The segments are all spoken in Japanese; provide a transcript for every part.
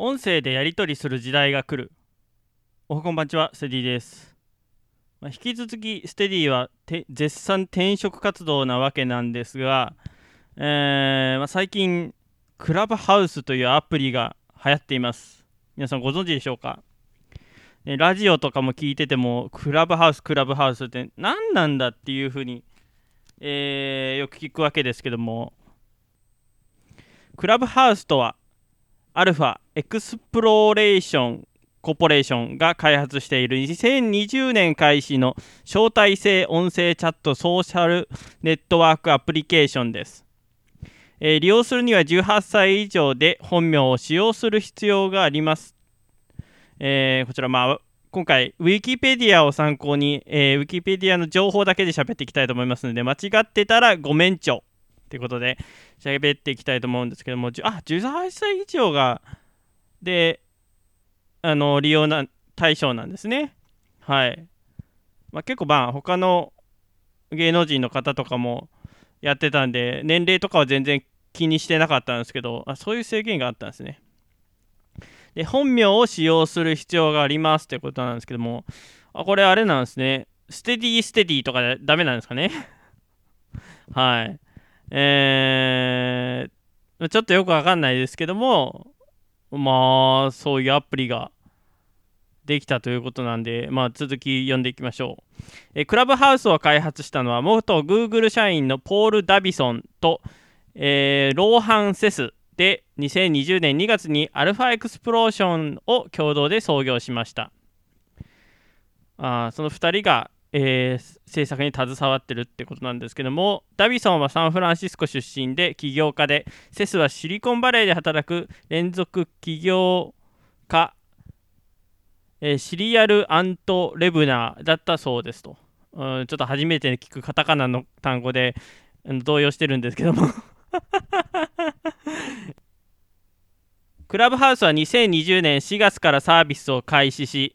音声でやり取りする時代が来る。おはこんばんちは、ステディです。まあ、引き続き、ステディはて絶賛転職活動なわけなんですが、えーまあ、最近、クラブハウスというアプリが流行っています。皆さんご存知でしょうか、ねラジオとかも聞いてても、クラブハウス、クラブハウスって何なんだっていうふうに、えーよく聞くわけですけども、クラブハウスとは、アルファエクスプローレーションコーポレーションが開発している2020年開始の招待制音声チャットソーシャルネットワークアプリケーションです。えー利用するには18歳以上で本名を使用する必要があります。えーこちら、まあ、今回、ウィキペディアを参考に、えーウィキペディアの情報だけで喋っていきたいと思いますので、間違ってたらごめんちょということで、喋っていきたいと思うんですけども、あ、18歳以上が、で、あの、利用な対象なんですね。はい。まあ、結構、まあ、他の芸能人の方とかもやってたんで、年齢とかは全然気にしてなかったんですけど、あそういう制限があったんですね。で、本名を使用する必要がありますってことなんですけども、あこれあれなんですね。ステディ、ステディとかでダメなんですかね。はい。えー、ちょっとよくわかんないですけども、まあ、そういうアプリができたということなんで、まあ、続き読んでいきましょう。えクラブハウスを開発したのは、元 Google 社員のポール・ダビソンと、えーローハン・セスで、2020年2月にアルファエクスプローレーションを共同で創業しました。あその2人が、えー制作に携わってるってことなんですけどもダビソンはサンフランシスコ出身で起業家でセスはシリコンバレーで働く連続起業家、えーシリアル・アント・レブナーだったそうですと、うん、ちょっと初めて聞くカタカナの単語でうん動揺してるんですけども。クラブハウスは2020年4月からサービスを開始し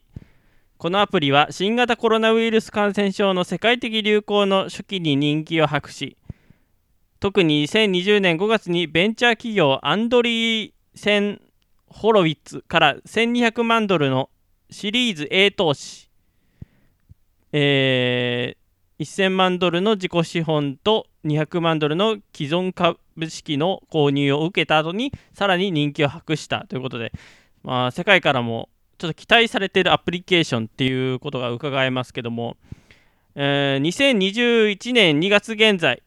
このアプリは新型コロナウイルス感染症の世界的流行の初期に人気を博し特に2020年5月にベンチャー企業アンドリーセン・ホロウィッツから1200万ドルのシリーズ A 投資、えー1000万ドルの自己資本と200万ドルの既存株式の購入を受けた後にさらに人気を博したということで、まあ、世界からもちょっと期待されているアプリケーションっていうことが伺えますけども、えー2021年2月現在、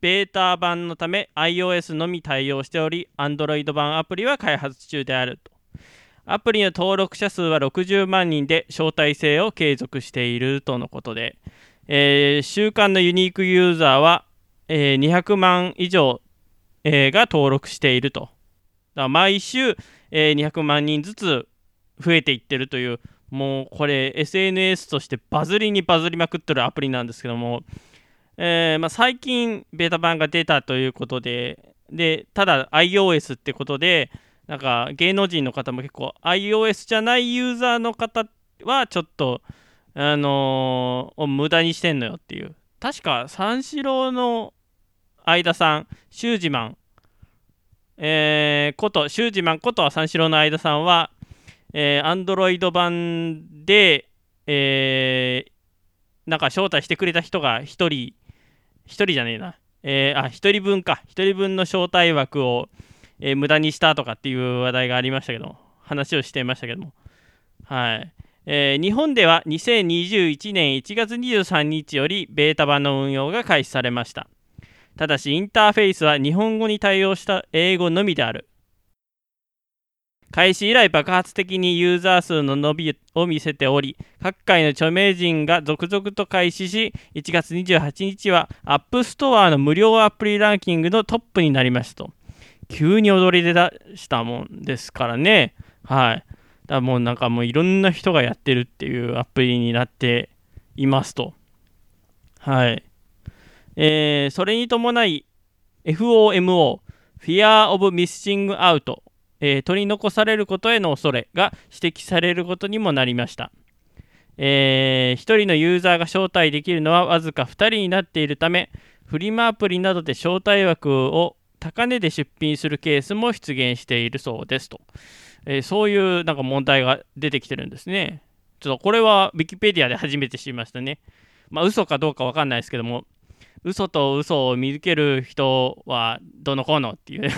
ベータ版のため iOS のみ対応しており、Android 版アプリは開発中であると。アプリの登録者数は60万人で招待制を継続しているとのことで、えー週間のユニークユーザーは、えー200万以上、えーが登録していると。だ毎週、えー200万人ずつ増えていってるというもうこれ SNS としてバズりにバズりまくってるアプリなんですけども、えーまあ、最近ベータ版が出たということででただ iOS ってことでなんか芸能人の方も結構 iOS じゃないユーザーの方はちょっとあのー無駄にしてんのよっていう。確か三四郎の相田さんシュージマン。えーことシュージマンことは三四郎の相田さんはえー、Android 版で、えーなんか招待してくれた人が1人、1人じゃねえな、えーあ、1人分か、1人分の招待枠を、えー無駄にしたとかっていう話題がありましたけど、話をしていましたけども、はい。えー日本では2021年1月23日よりベータ版の運用が開始されました。ただし、インターフェースは日本語に対応した英語のみである。開始以来爆発的にユーザー数の伸びを見せており各界の著名人が続々と開始し1月28日は App Store の無料アプリランキングのトップになりましたと。急に踊り出したもんですからね。はい。だからもうなんかもういろんな人がやってるっていうアプリになっていますと。はい。えーそれに伴い FOMO Fear of Missing Out えー取り残されることへの恐れが指摘されることにもなりました。え1人のユーザーが招待できるのはわずか2人になっているため、フリマアプリなどで招待枠を高値で出品するケースも出現しているそうですと。えー、そういうなんか問題が出てきてるんですね。ちょっとこれはウィキペディアで初めて知りましたね。まあ嘘かどうかわかんないですけども、嘘と嘘を見抜ける人はどのこうのっていう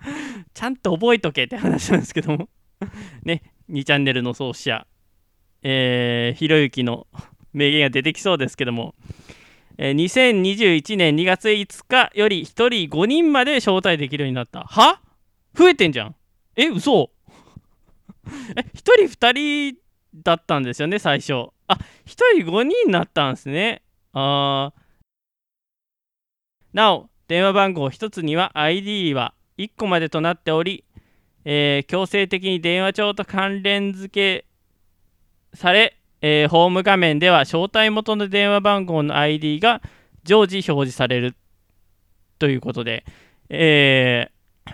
ちゃんと覚えとけって話なんですけども ね、2チャンネルの創始者、えー、ひろゆきの名言が出てきそうですけども、えー、2021年2月5日より1人5人まで招待できるようになった。は？増えてんじゃん。え、嘘？え、1人2人だったんですよね、最初。あ、1人5人になったんですね。あーなお、電話番号1つには ID は1個までとなっており、えー、強制的に電話帳と関連付けされ、えー、ホーム画面では招待元の電話番号の ID が常時表示されるということで、えー、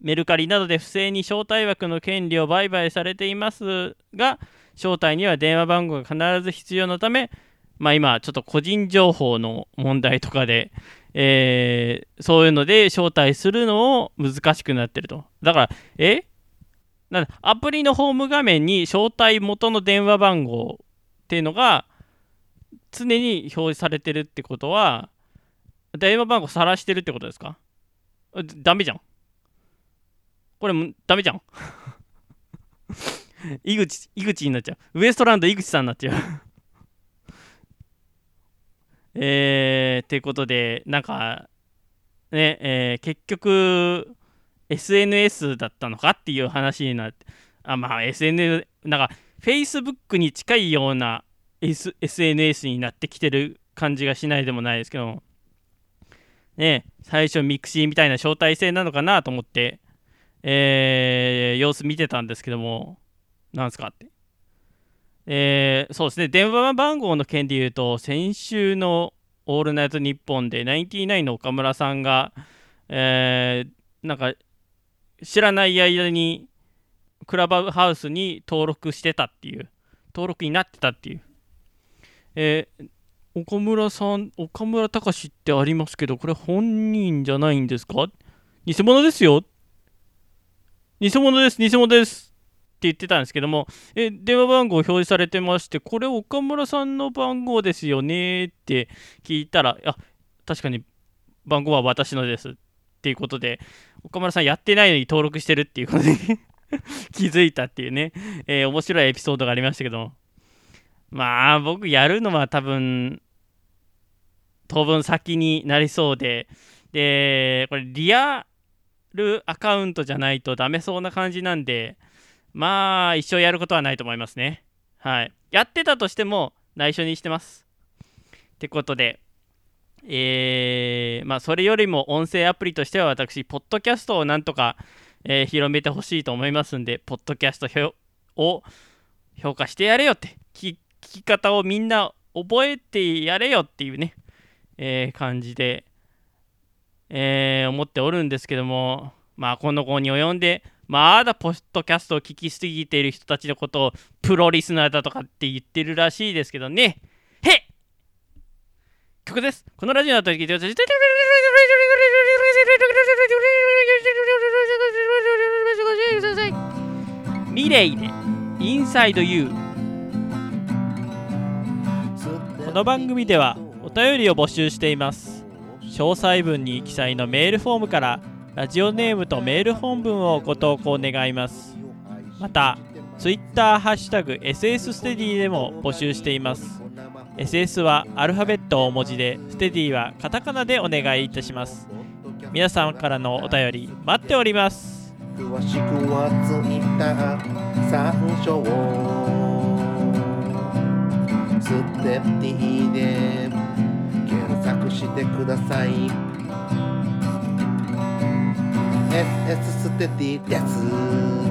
メルカリなどで不正に招待枠の権利を売買されていますが、招待には電話番号が必ず必要のため、まあ、今、ちょっと個人情報の問題とかで、えー、そういうので招待するのを難しくなってると。だから、え？なんアプリのホーム画面に招待元の電話番号っていうのが常に表示されてるってことは、電話番号晒してるってことですか？ダメじゃん。これも、ダメじゃん。井口、井口になっちゃう。ウエストランド井口さんになっちゃう。えー、っていうことで、なんか、ね、えー、結局、SNS だったのかっていう話になって、あ、まあ、SNS、なんか、Facebook に近いような、S、SNS になってきてる感じがしないでもないですけど、ね、最初ミクシーみたいな招待制なのかなと思って、えー、様子見てたんですけども、なんすかって。えー、そうですね、電話番号の件で言うと、先週の「オールナイトニッポン」で、ナインティナインの岡村さんが、えー、なんか、知らない間に、クラブハウスに登録してたっていう、登録になってたっていう。えー、岡村さん、岡村隆史ってありますけど、これ本人じゃないんですか？偽物ですよ偽物です、偽物です。って言ってたんですけども、え電話番号表示されてまして、これ岡村さんの番号ですよねって聞いたら、あ確かに番号は私のです。っていうことで、岡村さんやってないのに登録してるっていうことで 気づいたっていうね、えー、面白いエピソードがありましたけども、まあ僕やるのは多分、当分先になりそうで、で、これリアルアカウントじゃないとダメそうな感じなんで、まあ、一生やることはないと思いますね。はい。やってたとしても、内緒にしてます。ってことで、えー、まあ、それよりも音声アプリとしては私、ポッドキャストをなんとか、えー、広めてほしいと思いますんで、ポッドキャストを評価してやれよって聞、聞き方をみんな覚えてやれよっていうね、えー、感じで、えー、思っておるんですけども、まあ、この子に及んで、まだポッドキャストを聞きすぎている人たちのことをプロリスナーだとかって言ってるらしいですけどね。へ曲です。このラジオの後に聞いてください。ミレイでインサイドユーこの番組ではお便りを募集しています詳細文に記載のメールフォームからラジオネームとメール本文をご投稿願います。また Twitter ハッシュタグ SS ステディでも募集しています。SS はアルファベット大文字でステディはカタカナでお願いいたします。皆さんからのお便り待っております。詳しくは Twitter 参照。ステディで検索してください。SS ステディです